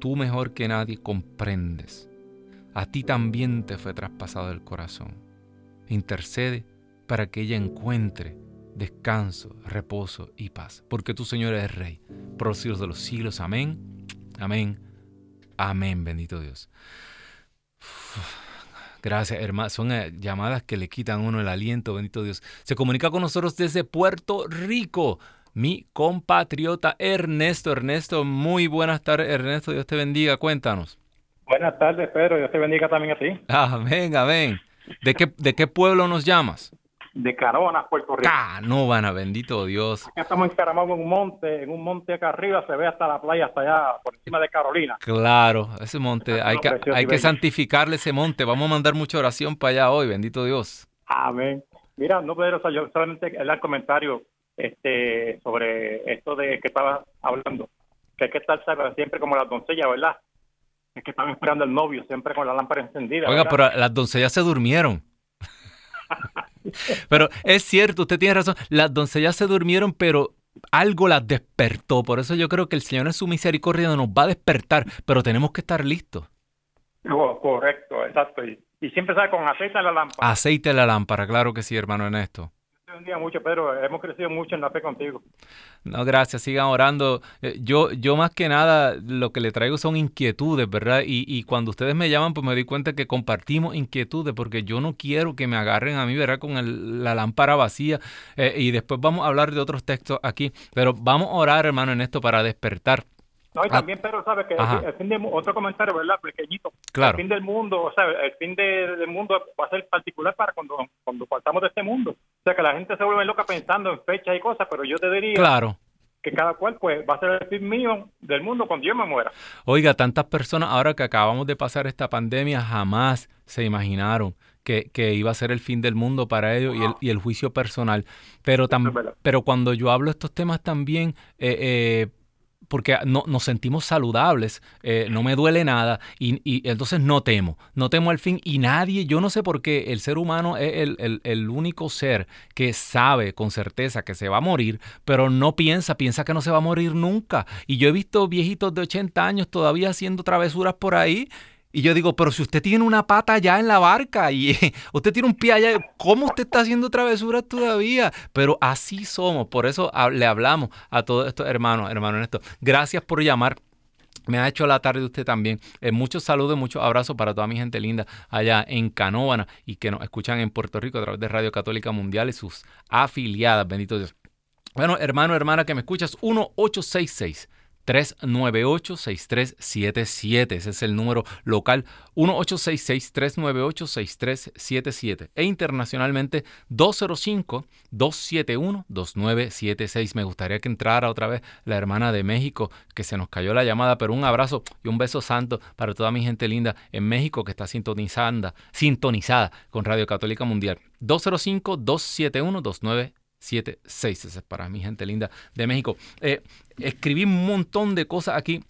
Tú mejor que nadie comprendes. A ti también te fue traspasado el corazón. Intercede para que ella encuentre descanso, reposo y paz. Porque tu Señor es Rey, por los siglos de los siglos. Amén, amén, amén, bendito Dios. Gracias, hermano. Son eh, llamadas que le quitan uno el aliento, bendito Dios. Se comunica con nosotros desde Puerto Rico. Mi compatriota Ernesto. Ernesto, muy buenas tardes, Ernesto. Dios te bendiga. Cuéntanos.
Buenas tardes, Pedro. Dios te bendiga también a ti.
Amén, amén. ¿De qué, de qué pueblo nos llamas?
De Canóvanas, Puerto Rico.
Canóvanas, bendito Dios.
Acá estamos encaramados en un monte, en un monte acá arriba, se ve hasta la playa, hasta allá, por encima de Carolina.
Claro, ese monte, hay, que, hay que santificarle ese monte. Vamos a mandar mucha oración para allá hoy, bendito Dios.
Amén. Mira, no, Pedro, yo solamente el comentario este, sobre esto de que estaba hablando, que hay que estar siempre como las doncellas, ¿verdad? Es que están esperando el novio, siempre con la lámpara encendida.
Oiga, pero las doncellas se durmieron. Pero es cierto, usted tiene razón. Las doncellas se durmieron, pero algo las despertó. Por eso yo creo que el Señor en su misericordia nos va a despertar, pero tenemos que estar listos.
Oh, correcto, exacto. Y, y siempre sale con aceite en la lámpara.
Aceite en la lámpara, claro que sí, hermano Ernesto
bendiga mucho, Pedro. Hemos crecido mucho en la fe contigo.
No, gracias. Sigan orando. Eh, yo, yo más que nada lo que le traigo son inquietudes, ¿verdad? Y, y cuando ustedes me llaman, pues me doy cuenta que compartimos inquietudes, porque yo no quiero que me agarren a mí, ¿verdad? Con la lámpara vacía. Eh, y después vamos a hablar de otros textos aquí. Pero vamos a orar, hermano, en esto para despertar.
No, y ah. también Pedro sabe que el, fin de otro comentario, ¿verdad? Pequeñito.
Claro.
El fin del mundo, o sea, el fin del mundo va a ser particular para cuando, cuando partamos de este mundo. O sea, que la gente se vuelve loca pensando en fechas y cosas, pero yo te diría
claro.
que cada cual pues va a ser el fin mío del mundo cuando yo me muera.
Oiga, tantas personas ahora que acabamos de pasar esta pandemia jamás se imaginaron que, que, iba a ser el fin del mundo para ellos y, el, y el juicio personal. Pero, pero cuando yo hablo de estos temas también, eh, eh, porque no, nos sentimos saludables, eh, no me duele nada y, entonces no temo, no temo al fin y nadie, yo no sé por qué el ser humano es el, el, único ser que sabe con certeza que se va a morir, pero no piensa, piensa que no se va a morir nunca. Y yo he visto viejitos de 80 años todavía haciendo travesuras por ahí y yo digo, pero si usted tiene una pata allá en la barca y usted tiene un pie allá, ¿cómo usted está haciendo travesuras todavía? Pero así somos, por eso le hablamos a todos estos hermanos, hermano Ernesto. Gracias por llamar. Me ha hecho la tarde de usted también. Eh, muchos saludos, muchos abrazos para toda mi gente linda allá en Canóvana y que nos escuchan en Puerto Rico a través de Radio Católica Mundial y sus afiliadas. Bendito Dios. Bueno, hermano, hermana que me escuchas, 1866. 398-6377. Ese es el número local 1866-398-6377. E internacionalmente 205-271-2976. Me gustaría que entrara otra vez la hermana de México, que se nos cayó la llamada, pero un abrazo y un beso santo para toda mi gente linda en México que está sintonizando, sintonizada con Radio Católica Mundial. 205-271-2976. 76. Ese es para mi gente linda de México. Eh, escribí un montón de cosas aquí.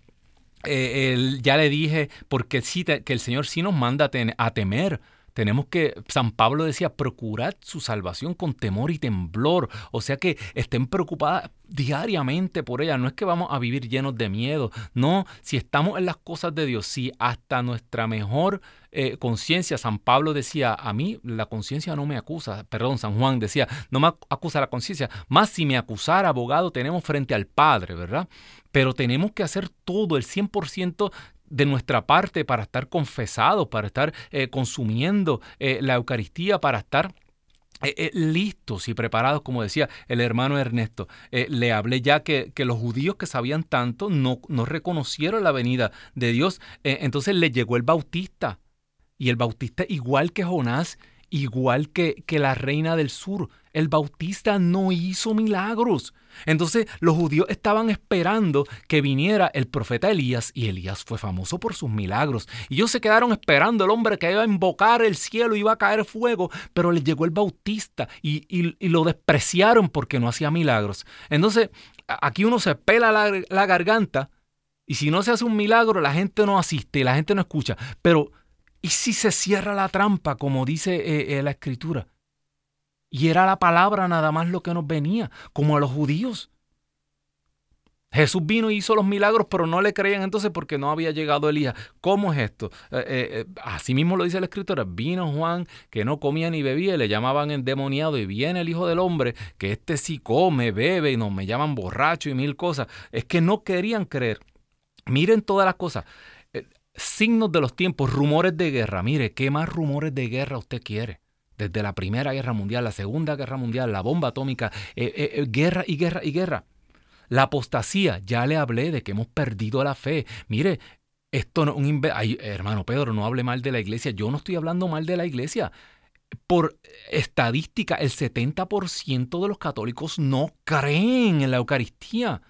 Eh, ya le dije, porque sí, que el Señor sí nos manda a, temer Tenemos que, San Pablo decía, procurad su salvación con temor y temblor. O sea que estén preocupadas diariamente por ella. No es que vamos a vivir llenos de miedo. No, si estamos en las cosas de Dios, si hasta nuestra mejor eh, conciencia, San Pablo decía, a mí la conciencia no me acusa. Perdón, San Juan decía, no me acusa la conciencia. Más si me acusara, abogado, tenemos frente al Padre, ¿verdad? Pero tenemos que hacer todo, el 100% de nuestra parte para estar confesados, para estar eh, consumiendo eh, la Eucaristía, para estar listos y preparados, como decía el hermano Ernesto. le hablé ya que, que, los judíos que sabían tanto no, no reconocieron la venida de Dios. entonces le llegó el bautista. Y el bautista, igual que Jonás, igual que, que la reina del sur, el bautista no hizo milagros. Entonces los judíos estaban esperando que viniera el profeta Elías y Elías fue famoso por sus milagros. Y ellos se quedaron esperando el hombre que iba a invocar el cielo, iba a caer fuego, pero les llegó el bautista y, lo despreciaron porque no hacía milagros. Entonces aquí uno se pela la, garganta y si no se hace un milagro la gente no asiste, la gente no escucha. Pero ¿y si se cierra la trampa como dice eh, eh, la escritura? Y era la palabra nada más lo que nos venía, como a los judíos. Jesús vino y hizo los milagros, pero no le creían entonces porque no había llegado Elías. ¿Cómo es esto? Eh, eh, así mismo lo dice la escritura. Vino Juan que no comía ni bebía, le llamaban endemoniado y viene el Hijo del Hombre que este sí come, bebe y no me llaman borracho y mil cosas. Es que no querían creer. Miren todas las cosas. Signos de los tiempos, rumores de guerra. Mire, ¿qué más rumores de guerra usted quiere? desde la Primera Guerra Mundial, la Segunda Guerra Mundial, la bomba atómica, eh, eh, eh, guerra y guerra y guerra. La apostasía, ya le hablé de que hemos perdido la fe. Mire, esto no un Ay, hermano Pedro, no hable mal de la iglesia. Yo no estoy hablando mal de la iglesia. Por estadística, el 70% de los católicos no creen en la Eucaristía.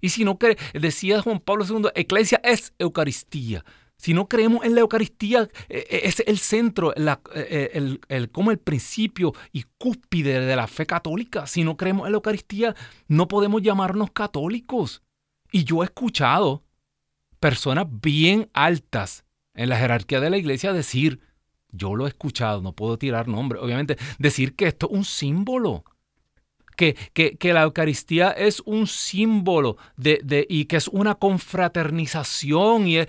Y si no decía Juan Pablo II, iglesia es Eucaristía. Si no creemos en la Eucaristía, eh, eh, es el centro, eh, el, el, como el principio y cúspide de la fe católica. Si no creemos en la Eucaristía, no podemos llamarnos católicos. Y yo he escuchado personas bien altas en la jerarquía de la iglesia decir, yo lo he escuchado, no puedo tirar nombre, obviamente, decir que esto es un símbolo que, la Eucaristía es un símbolo de, y que es una confraternización y, eh,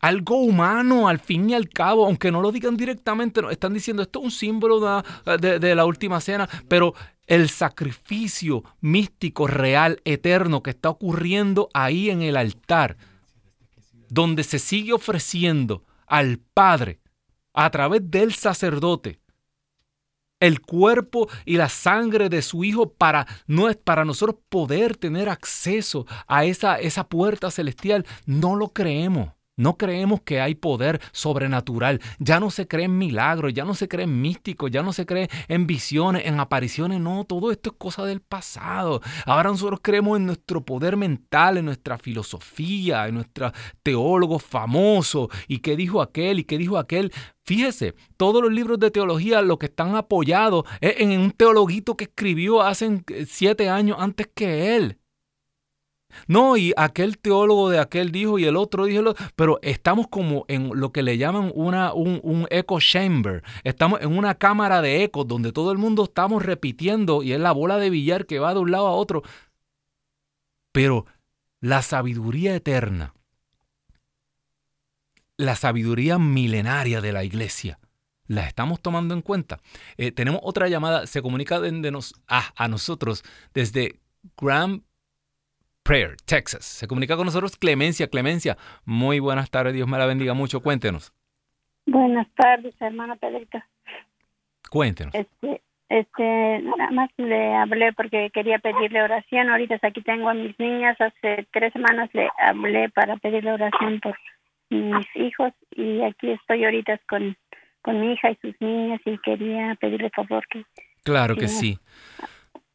algo humano al fin y al cabo, aunque no lo digan directamente, están diciendo esto es un símbolo de, de la última cena, pero el sacrificio místico, real, eterno que está ocurriendo ahí en el altar, donde se sigue ofreciendo al Padre a través del sacerdote el cuerpo y la sangre de su Hijo para, no, para nosotros poder tener acceso a esa, esa puerta celestial. No lo creemos. No creemos que hay poder sobrenatural. Ya no se cree en milagros, ya no se cree en místicos, ya no se cree en visiones, en apariciones. No, todo esto es cosa del pasado. Ahora nosotros creemos en nuestro poder mental, en nuestra filosofía, en nuestro teólogo famoso. ¿Y qué dijo aquel? ¿Y qué dijo aquel? Fíjese, todos los libros de teología lo que están apoyados es en un teologuito que escribió hace siete años antes que él. No, y aquel teólogo de aquel dijo y el otro dijo, pero estamos como en lo que le llaman una, un, un, echo chamber. Estamos en una cámara de ecos donde todo el mundo estamos repitiendo y es la bola de billar que va de un lado a otro. Pero la sabiduría eterna, la sabiduría milenaria de la iglesia, la estamos tomando en cuenta. Eh, tenemos otra llamada, se comunica de, nos, a nosotros desde Grand Prayer, Texas. Se comunica con nosotros Clemencia. Clemencia, muy buenas tardes, Dios me la bendiga mucho. Cuéntenos.
Buenas tardes, hermana Pedrito.
Cuéntenos.
Este, este, nada más le hablé porque quería pedirle oración. Ahorita aquí tengo a mis niñas. Hace tres semanas le hablé para pedirle oración por mis hijos y aquí estoy ahorita con, con mi hija y sus niñas y quería pedirle favor que...
Claro que sí.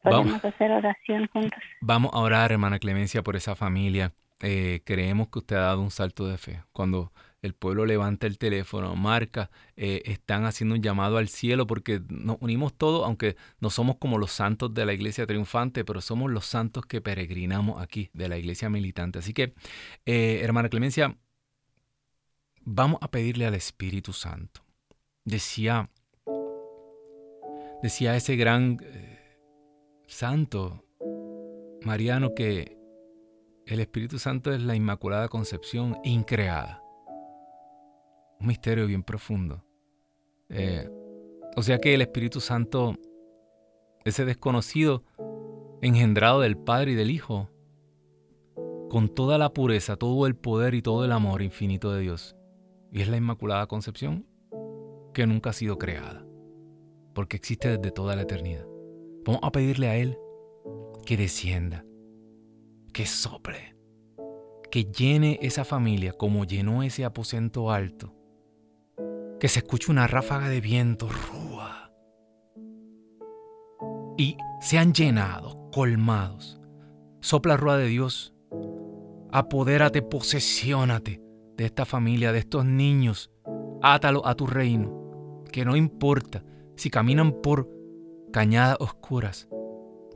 Podemos hacer oración juntos.
Vamos a orar, hermana Clemencia, por esa familia. Eh, creemos que usted ha dado un salto de fe. Cuando el pueblo levanta el teléfono, marca, eh, están haciendo un llamado al cielo porque nos unimos todos, aunque no somos como los santos de la iglesia triunfante, pero somos los santos que peregrinamos aquí de la iglesia militante. Así que, eh, hermana Clemencia, vamos a pedirle al Espíritu Santo decía, decía ese gran santo mariano que el Espíritu Santo es la Inmaculada Concepción increada. Un misterio bien profundo. Eh, o sea que el Espíritu Santo, ese desconocido, engendrado del Padre y del Hijo, con toda la pureza, todo el poder y todo el amor infinito de Dios. Y es la Inmaculada Concepción que nunca ha sido creada, porque existe desde toda la eternidad. Vamos a pedirle a Él que descienda, que sople, que llene esa familia como llenó ese aposento alto, que se escuche una ráfaga de viento rúa y sean llenados, colmados. Sopla rúa de Dios Apodérate, posesiónate de esta familia, de estos niños. Átalo a tu reino. Que no importa si caminan por cañadas oscuras.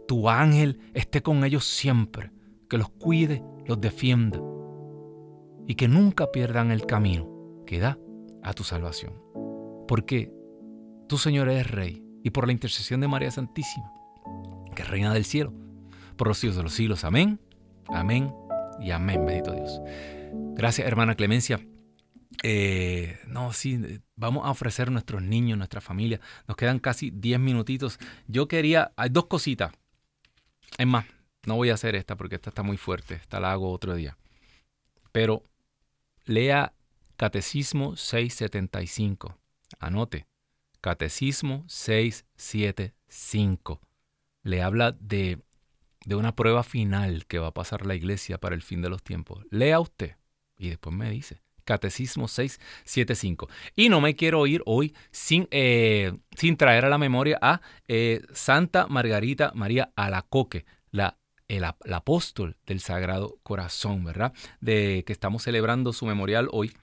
Tu ángel esté con ellos siempre. Que los cuide, los defienda. Y que nunca pierdan el camino que da a tu salvación. Porque tu Señor es Rey. Y por la intercesión de María Santísima, que reina del cielo, por los siglos de los siglos. Amén. Amén y amén, bendito Dios. Gracias, hermana Clemencia. Eh, no, sí, vamos a ofrecer nuestros niños, nuestra familia. Nos quedan casi 10 minutitos. Yo quería, hay dos cositas. Es más, no voy a hacer esta porque esta está muy fuerte. Esta la hago otro día. Pero lea Catecismo 675. Anote. Catecismo 675. Le habla de de una prueba final que va a pasar la iglesia para el fin de los tiempos. Lea usted y después me dice. Catecismo 675. Y no me quiero ir hoy sin, eh, sin traer a la memoria a eh, Santa Margarita María Alacoque, la el, apóstol del Sagrado Corazón, ¿verdad? De que estamos celebrando su memorial hoy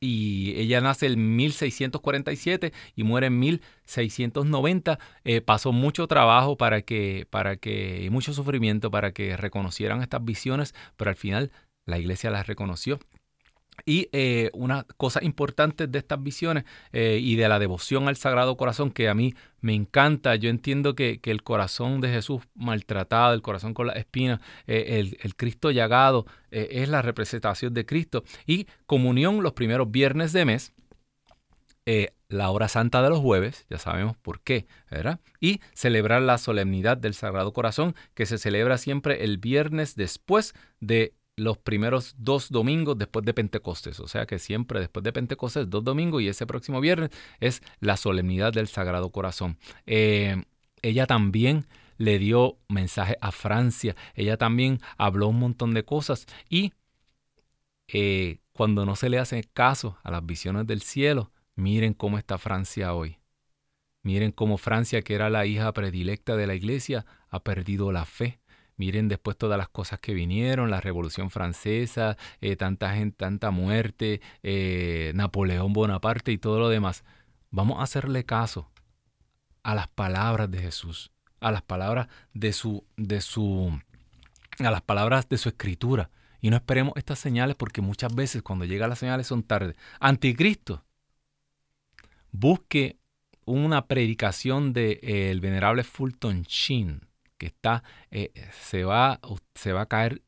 y ella nace en 1647 y muere en 1690. Eh, pasó mucho trabajo para que, para que, y mucho sufrimiento para que reconocieran estas visiones, pero al final la iglesia las reconoció y eh, una cosa importante de estas visiones eh, y de la devoción al Sagrado Corazón que a mí me encanta, yo entiendo que, el corazón de Jesús maltratado, el corazón con la espina, eh, el, Cristo llagado, es la representación de Cristo. Y comunión los primeros viernes de mes, la hora santa de los jueves, ya sabemos por qué, ¿verdad? Y celebrar la solemnidad del Sagrado Corazón, que se celebra siempre el viernes después de los primeros dos domingos después de Pentecostés. O sea que siempre después de Pentecostés, dos domingos y ese próximo viernes es la solemnidad del Sagrado Corazón. Eh, ella también le dio mensaje a Francia. Ella también habló un montón de cosas. Y eh, cuando no se le hace caso a las visiones del cielo, miren cómo está Francia hoy. Miren cómo Francia, que era la hija predilecta de la iglesia, ha perdido la fe Miren después todas las cosas que vinieron, la Revolución Francesa, eh, tanta gente, tanta muerte, eh, Napoleón Bonaparte y todo lo demás. Vamos a hacerle caso a las palabras de Jesús, a las palabras de su, de su, a las palabras de su escritura. Y no esperemos estas señales porque muchas veces cuando llegan las señales son tarde. Anticristo. Busque una predicación del de, el venerable Fulton Sheen que está, eh, se, va, se va a caer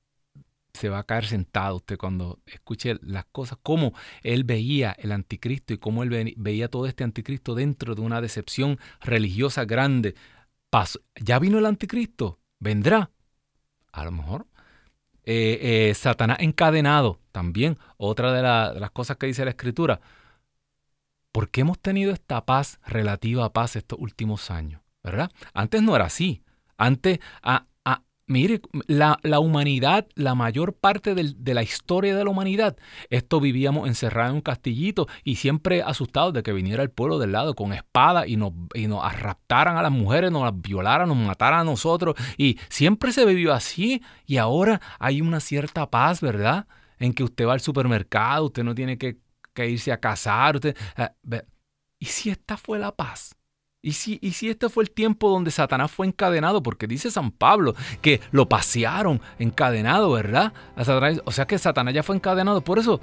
se va a caer sentado usted cuando escuche las cosas, cómo él veía el anticristo y cómo él veía todo este anticristo dentro de una decepción religiosa grande. ¿Ya vino el anticristo? ¿Vendrá? A lo mejor. Eh, eh, Satanás encadenado, también, otra de, de, las cosas que dice la escritura. ¿Por qué hemos tenido esta paz relativa paz estos últimos años? ¿Verdad? Antes no era así. Antes, a, mire, la, humanidad, la mayor parte de la historia de la humanidad, esto vivíamos encerrados en un castillito y siempre asustados de que viniera el pueblo del lado con espada y nos, y a las mujeres, nos las violaran, nos mataran a nosotros. Y siempre se vivió así y ahora hay una cierta paz, ¿verdad? En que usted va al supermercado, usted no tiene que, irse a casar. Eh, ¿Y si esta fue la paz? ¿Y si, ¿Y este fue el tiempo donde Satanás fue encadenado? Porque dice San Pablo que lo pasearon encadenado, ¿verdad? o sea que Satanás ya fue encadenado. Por eso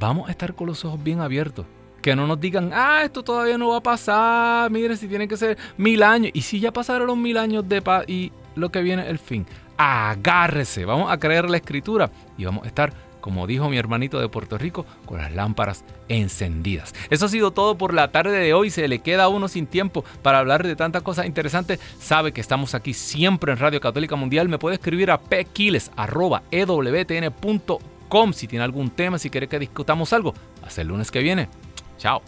vamos a estar con los ojos bien abiertos. Que no nos digan, ah, esto todavía no va a pasar, mire si tiene que ser mil años. Y si ya pasaron los mil años de paz y lo que viene el fin. Agárrese, vamos a creer la escritura y vamos a estar como dijo mi hermanito de Puerto Rico, con las lámparas encendidas. Eso ha sido todo por la tarde de hoy. Se le queda a uno sin tiempo para hablar de tantas cosas interesantes. Sabe que estamos aquí siempre en Radio Católica Mundial. Me puede escribir a pquiles.ewtn.com si tiene algún tema, si quiere que discutamos algo. Hasta el lunes que viene. Chao.